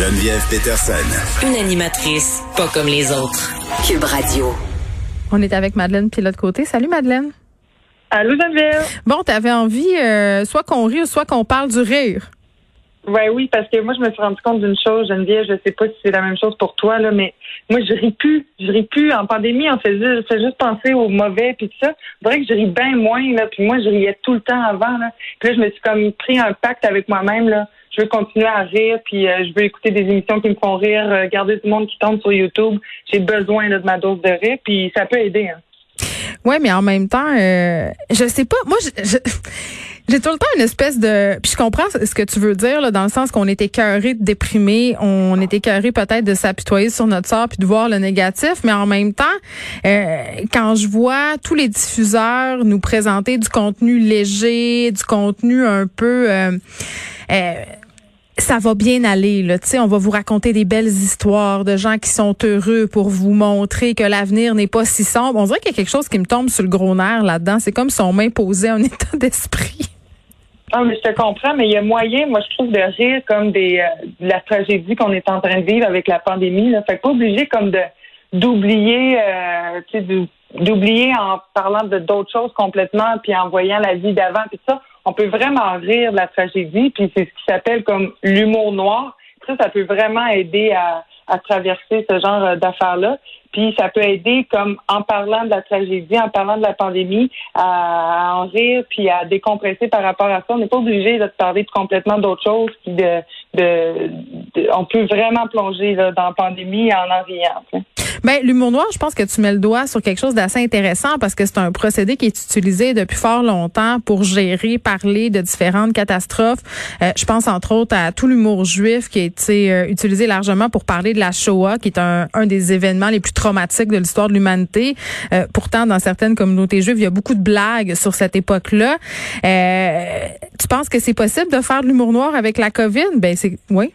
Geneviève Peterson. Une animatrice pas comme les autres. Cube Radio. On est avec Madeleine Pilote Côté. Salut Madeleine. Allô Geneviève. Bon, t'avais envie euh, soit qu'on rit ou soit qu'on parle du rire. Ouais, oui, parce que moi, je me suis rendu compte d'une chose, Geneviève, je sais pas si c'est la même chose pour toi, là, mais moi, je ris plus. Je ris plus. En pandémie, on faisait, je juste penser au mauvais puis tout ça. C'est vrai que je ris bien moins, là, puis moi, je riais tout le temps avant, là. Puis là, je me suis comme pris un pacte avec moi-même, là. Je veux continuer à rire, puis euh, je veux écouter des émissions qui me font rire, euh, regarder du monde qui tombe sur YouTube. J'ai besoin là, de ma dose de rire, puis ça peut aider. Hein. Ouais, mais en même temps, euh, je sais pas. Moi, je, j'ai tout le temps une espèce de. Puis je comprends ce que tu veux dire là, dans le sens qu'on était écœuré de déprimer, on était écœuré peut-être de s'apitoyer sur notre sort puis de voir le négatif, mais en même temps, euh, quand je vois tous les diffuseurs nous présenter du contenu léger, du contenu un peu euh, euh ça va bien aller. Là. sais, on va vous raconter des belles histoires de gens qui sont heureux pour vous montrer que l'avenir n'est pas si sombre. On dirait qu'il y a quelque chose qui me tombe sur le gros nerf là-dedans. C'est comme si on m'imposait un état d'esprit. Non, mais je te comprends, mais il y a moyen, moi, je trouve, de rire comme des, euh, de la tragédie qu'on est en train de vivre avec la pandémie. Là. Fait pas obligé comme de d'oublier, euh, tu sais, d'oublier en parlant de d'autres choses complètement, puis en voyant la vie d'avant, puis ça on peut vraiment rire de la tragédie, puis c'est ce qui s'appelle comme l'humour noir. Ça, ça peut vraiment aider à, à traverser ce genre d'affaires-là. Puis ça peut aider, comme en parlant de la tragédie, en parlant de la pandémie, à, en rire, puis à décompresser par rapport à ça. On n'est pas obligé de parler de complètement d'autres choses, puis de, de, on peut vraiment plonger là, dans la pandémie en en riant. Ben, l'humour noir, je pense que tu mets le doigt sur quelque chose d'assez intéressant parce que c'est un procédé qui est utilisé depuis fort longtemps pour gérer, parler de différentes catastrophes. Euh, je pense entre autres à tout l'humour juif qui a été euh, utilisé largement pour parler de la Shoah, qui est un, un des événements les plus traumatiques de l'histoire de l'humanité. Euh, pourtant, dans certaines communautés juives, il y a beaucoup de blagues sur cette époque-là. tu penses que c'est possible de faire de l'humour noir avec la COVID? Ben, c'est, oui.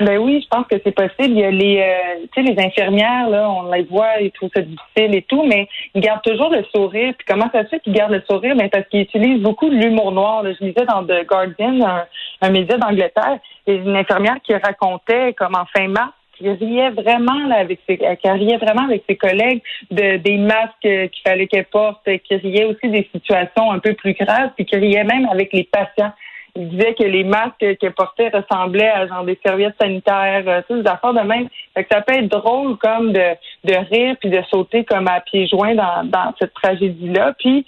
Ben oui, je pense que c'est possible. Il y a les, euh, tu sais, les infirmières là, on les voit, ils trouvent ça difficile et tout, mais ils gardent toujours le sourire. Puis comment ça se fait qu'ils gardent le sourire? Ben parce qu'ils utilisent beaucoup l'humour noir. Je lisais dans The Guardian, un, média d'Angleterre, une infirmière qui racontait comme en fin mars qui riait vraiment là, avec ses, qui riait vraiment avec ses collègues de des masques qu'il fallait qu'elle porte, qui riait aussi des situations un peu plus graves, puis qui riait même avec les patients il disait que les masques qu'elle portait ressemblaient à genre des serviettes sanitaires, euh, toutes des affaires de même. Fait que ça peut être drôle comme de, de rire puis de sauter comme à pieds joints dans, dans cette tragédie-là. Puis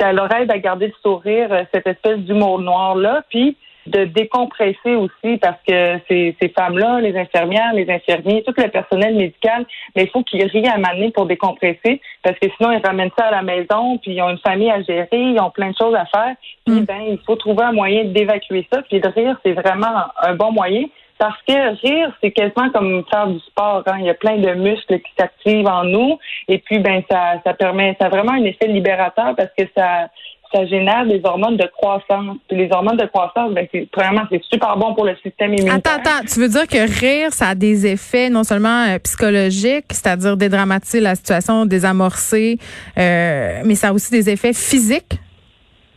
ça leur aide à garder le sourire, euh, cette espèce d'humour noir-là. Puis de décompresser aussi parce que ces, ces femmes-là, les infirmières, les infirmiers, tout le personnel médical, mais il faut qu'ils rient à m'amener pour décompresser parce que sinon ils ramènent ça à la maison puis ils ont une famille à gérer, ils ont plein de choses à faire. Puis mm. ben il faut trouver un moyen d'évacuer ça. Puis de rire, c'est vraiment un bon moyen. Parce que rire, c'est quasiment comme faire du sport. Hein. Il y a plein de muscles qui s'activent en nous. Et puis, ben, ça, ça permet, ça a vraiment un effet libérateur parce que ça, ça génère des hormones de croissance. Les hormones de croissance, ben, c'est, premièrement, c'est super bon pour le système immunitaire. Attends, attends, tu veux dire que rire, ça a des effets non seulement euh, psychologiques, c'est-à-dire dédramatiser la situation, désamorcer, euh, mais ça a aussi des effets physiques?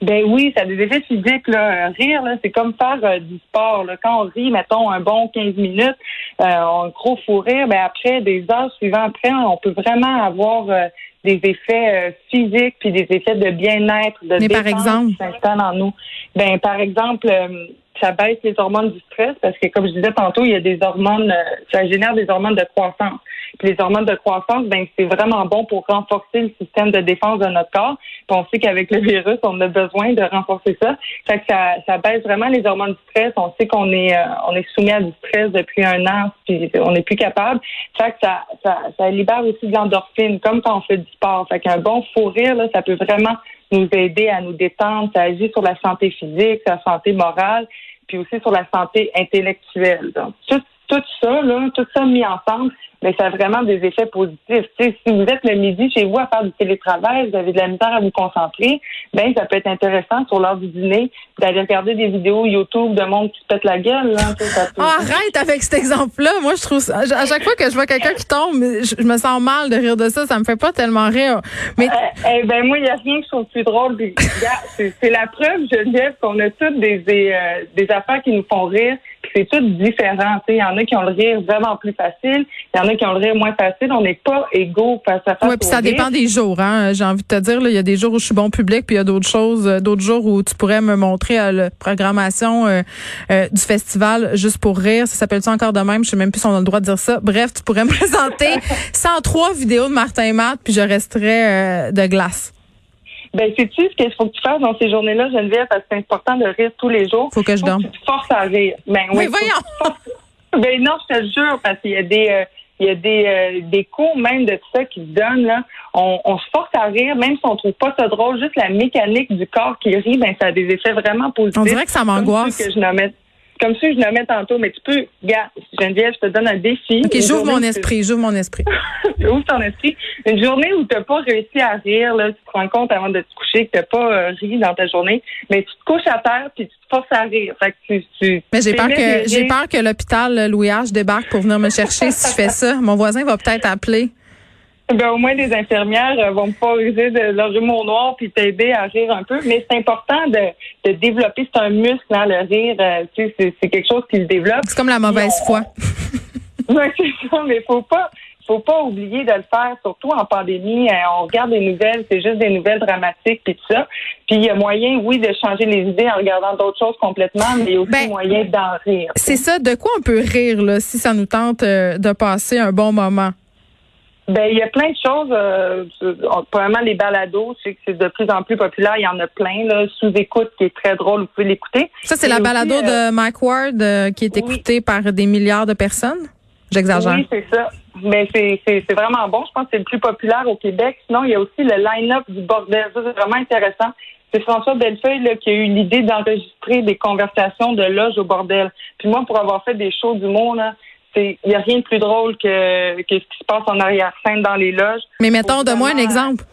Ben oui, ça a des effets physiques. Là. Rire, là, c'est comme faire euh, du sport. Là. Quand on rit, mettons, un bon 15 minutes, euh, un gros fou rire, ben après, des heures suivantes après, on peut vraiment avoir des effets euh, physiques puis des effets de bien-être, de Mais par exemple, en nous. Ben par exemple, euh, ça baisse les hormones du stress parce que comme je disais tantôt, il y a des hormones, euh, ça génère des hormones de croissance. Puis les hormones de croissance, ben c'est vraiment bon pour renforcer le système de défense de notre corps. Puis on sait qu'avec le virus, on a besoin de renforcer ça. Fait que ça, ça baisse vraiment les hormones du stress. On sait qu'on est on est soumis à du stress depuis un an, puis on n'est plus capable. Fait que ça, ça, ça libère aussi de l'endorphine, comme quand on fait du sport. Fait qu'un bon fou rire, là, ça peut vraiment nous aider à nous détendre. Ça agit sur la santé physique, la santé morale, puis aussi sur la santé intellectuelle. Donc, tout, tout ça, là, tout ça mis ensemble, mais ça a vraiment des effets positifs. si vous êtes le midi chez vous à faire du télétravail, vous avez de la misère à vous concentrer, ben ça peut être intéressant sur l'heure du dîner d'aller regarder des vidéos YouTube de monde qui se pète la gueule. Là, oh, arrête avec cet exemple-là. Moi, je trouve ça, à chaque fois que je vois quelqu'un qui tombe, je, me sens mal de rire de ça. Ça me fait pas tellement rire. Mais euh, eh ben moi, il y a rien que je trouve plus drôle. C'est la preuve, Geneviève, qu'on a toutes des des, euh, des affaires qui nous font rire c'est tout différent. Il y en a qui ont le rire vraiment plus facile, il y en a qui ont le rire moins facile. On n'est pas égaux face à face. Oui, puis ça dépend des jours. Hein? J'ai envie de te dire, il y a des jours où je suis bon public, puis il y a d'autres choses, euh, d'autres jours où tu pourrais me montrer euh, la programmation euh, du festival juste pour rire. Ça s'appelle ça encore de même? Je sais même plus si on a le droit de dire ça. Bref, tu pourrais me présenter 103 vidéos de Martin Matt, puis je resterais de glace. Ben, sais-tu ce qu'il faut que tu fasses dans ces journées-là, Geneviève, parce que c'est important de rire tous les jours. Faut que je dorme. tu te forces à rire. Ben, oui, voyons! ben non, je te le jure, parce qu'il y a des... Euh, il y a des, euh, des cours même de ça qui se donnent. Là. On, on, se force à rire, même si on trouve pas ça drôle, juste la mécanique du corps qui rit, ben ça a des effets vraiment positifs. On dirait que ça m'angoisse. que je nommais, comme si je nommais tantôt, mais tu peux, gars, Geneviève, je te donne un défi. OK, j'ouvre mon esprit, j'ouvre mon esprit. ouvre ton esprit. Une journée où tu n'as pas réussi à rire, là, tu te rends compte avant de te coucher que tu n'as pas euh, ri dans ta journée, mais tu te couches à terre puis tu te forces à rire. Fait que tu, tu, mais j'ai peur que j'ai peur que l'hôpital Louis H débarque pour venir me chercher si je fais ça. Mon voisin va peut-être appeler. Ben, au moins, les infirmières euh, vont pas user de leur humour noir puis t'aider à rire un peu. Mais c'est important de, de développer. C'est un muscle, hein, le rire. Euh, tu sais, c'est quelque chose qui se développe. C'est comme la mauvaise foi. oui, c'est ça. Mais faut pas, faut pas oublier de le faire, surtout en pandémie. Hein, on regarde les nouvelles, c'est juste des nouvelles dramatiques puis tout ça. Puis il y a moyen, oui, de changer les idées en regardant d'autres choses complètement, mais il y a aussi ben, moyen d'en rire. C'est ça. De quoi on peut rire là, si ça nous tente euh, de passer un bon moment? Ben, il y a plein de choses. Euh, probablement les balados, c'est que c'est de plus en plus populaire. Il y en a plein. Là, sous écoute, qui est très drôle. Vous pouvez l'écouter. Ça, c'est la balado de euh, Mike Ward euh, qui est écoutée par des milliards de personnes? J'exagère. Oui, c'est ça. Mais c'est, c'est, c'est vraiment bon. Je pense que c'est le plus populaire au Québec. Sinon, il y a aussi le line-up du bordel. Ça, c'est vraiment intéressant. C'est François Bellefeuille là, qui a eu l'idée d'enregistrer des conversations de loge au bordel. Puis moi, pour avoir fait des shows d'humour, là, il n'y a rien de plus drôle que, que ce qui se passe en arrière-scène dans les loges. Mais mettons, de moi un exemple.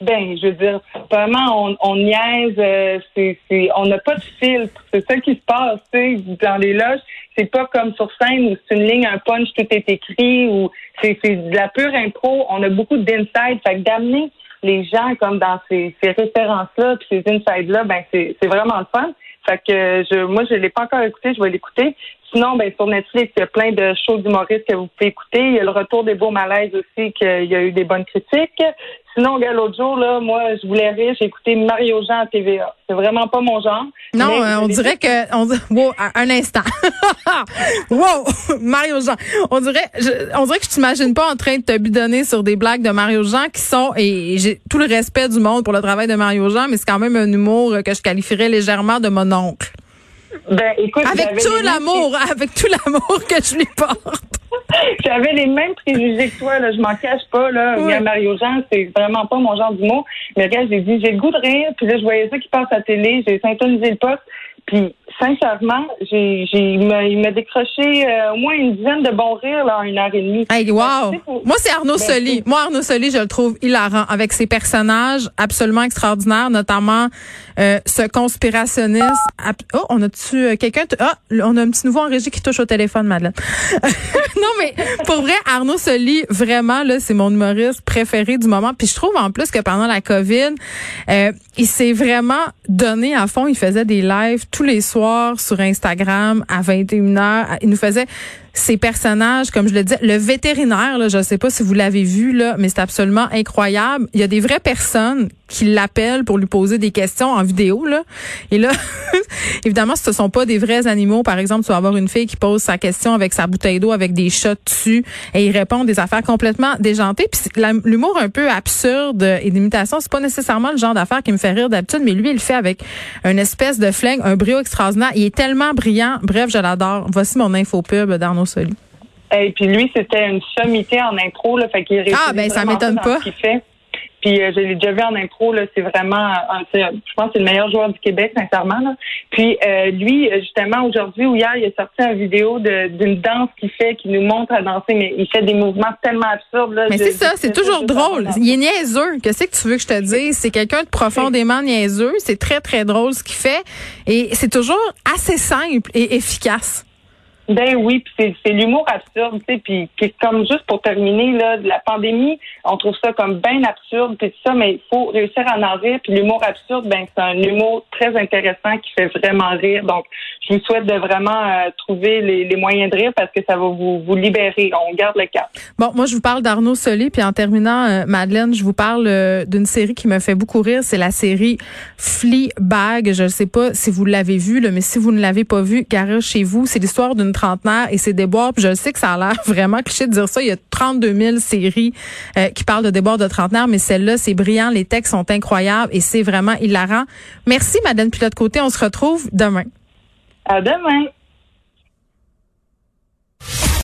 Ben, je veux dire, vraiment, on, on niaise, euh, c'est, c'est, on n'a pas de filtre. C'est ça qui se passe, tu sais, dans les loges. C'est pas comme sur scène où c'est une ligne, un punch, tout est écrit, ou c'est, c'est de la pure impro. On a beaucoup d'inside. Fait que d'amener les gens comme dans ces, ces références-là, puis ces insides-là, ben, c'est, c'est vraiment le fun. Fait que je, moi, je l'ai pas encore écouté, je vais l'écouter. Sinon, ben, sur Netflix, il y a plein de shows d'humoristes que vous pouvez écouter. Il y a le retour des beaux malaises aussi, qu'il y a eu des bonnes critiques. Sinon, l'autre jour, là, moi, je voulais rire, j'ai écouté Mario Jean à TVA. C'est vraiment pas mon genre. Non, euh, on dirait que, on, wow, un instant. wow, Mario Jean. On dirait, on dirait que je t'imagine pas en train de te bidonner sur des blagues de Mario Jean qui sont, et j'ai tout le respect du monde pour le travail de Mario Jean, mais c'est quand même un humour que je qualifierais légèrement de mon oncle. Ben, écoute, avec tout l'amour, avec tout l'amour que je lui porte. J'avais les mêmes préjugés que toi, là. Je m'en cache pas, là. Mario Jean, c'est vraiment pas mon genre d'humour. Mais regarde, j'ai dit, j'ai le goût de rire. Puis là, je voyais ça qui passe à la télé. J'ai syntonisé le poste. Puis, sincèrement, j'ai, j'ai, il m'a décroché euh, au moins une dizaine de bons rires, là, en une heure et demie. Hey, wow! Moi, c'est Arnaud ben, Soli. Moi, Arnaud Soli, je le trouve hilarant avec ses personnages absolument extraordinaires, notamment euh, ce conspirationniste. Oh, on a-tu euh, quelqu'un? Ah, on a un petit nouveau en régie qui touche au téléphone, Madeleine. non, mais pour vrai, Arnaud Soli, vraiment, là, c'est mon humoriste préféré du moment. Puis je trouve en plus que pendant la COVID, euh, il s'est vraiment donné à fond. Il faisait des lives tous les soirs sur Instagram à 21h. Il nous faisait ces personnages, comme je le disais, le vétérinaire, là, je ne sais pas si vous l'avez vu, là, mais c'est absolument incroyable. Il y a des vraies personnes qui l'appellent pour lui poser des questions en vidéo. Là. Et là, évidemment, ce ne sont pas des vrais animaux. Par exemple, tu vas avoir une fille qui pose sa question avec sa bouteille d'eau avec des chats dessus et il répond des affaires complètement déjantées. Puis l'humour un peu absurde et d'imitation, c'est pas nécessairement le genre d'affaires qui me fait rire d'habitude, mais lui, il le fait avec une espèce de flingue, un brio extraordinaire. Il est tellement brillant. Bref, je l'adore. Voici mon info pub Soli. Et puis lui, c'était une sommité en intro, là, fait qu'il Ah ben ça m'étonne pas. Ce fait. Puis euh, je l'ai déjà vu en impro, là, c'est vraiment, je pense que c'est le meilleur joueur du Québec, sincèrement. Là. Puis euh, lui, justement, aujourd'hui ou hier, il a sorti une vidéo d'une danse qu'il fait, qui nous montre à danser, mais il fait des mouvements tellement absurdes. Là, mais c'est ça, c'est toujours drôle. Il est niaiseux. Qu'est-ce que tu veux que je te dise? C'est quelqu'un de profondément niaiseux. C'est très, très drôle ce qu'il fait. Et c'est toujours assez simple et efficace. Ben oui, puis c'est l'humour absurde, tu sais, puis comme juste pour terminer là, la pandémie, on trouve ça comme bien absurde puis tout ça, mais il faut réussir à en rire. Puis l'humour absurde, ben c'est un humour très intéressant qui fait vraiment rire. Donc, je vous souhaite de vraiment euh, trouver les, moyens de rire parce que ça va vous, libérer. On garde le cap. Bon, moi je vous parle d'Arnaud Solé, puis en terminant, euh, Madeleine, je vous parle euh, d'une série qui me fait beaucoup rire. C'est la série Fleabag. Je ne sais pas si vous l'avez vue, mais si vous ne l'avez pas vue, garez chez vous. C'est l'histoire d'une trentenaire et ses déboires. Puis je sais que ça a l'air vraiment cliché de dire ça. Il y a 32 000 séries euh, qui parlent de déboires de trentenaire, mais celle-là, c'est brillant. Les textes sont incroyables et c'est vraiment hilarant. Merci, Madame Pilote-Côté. On se retrouve demain. À demain.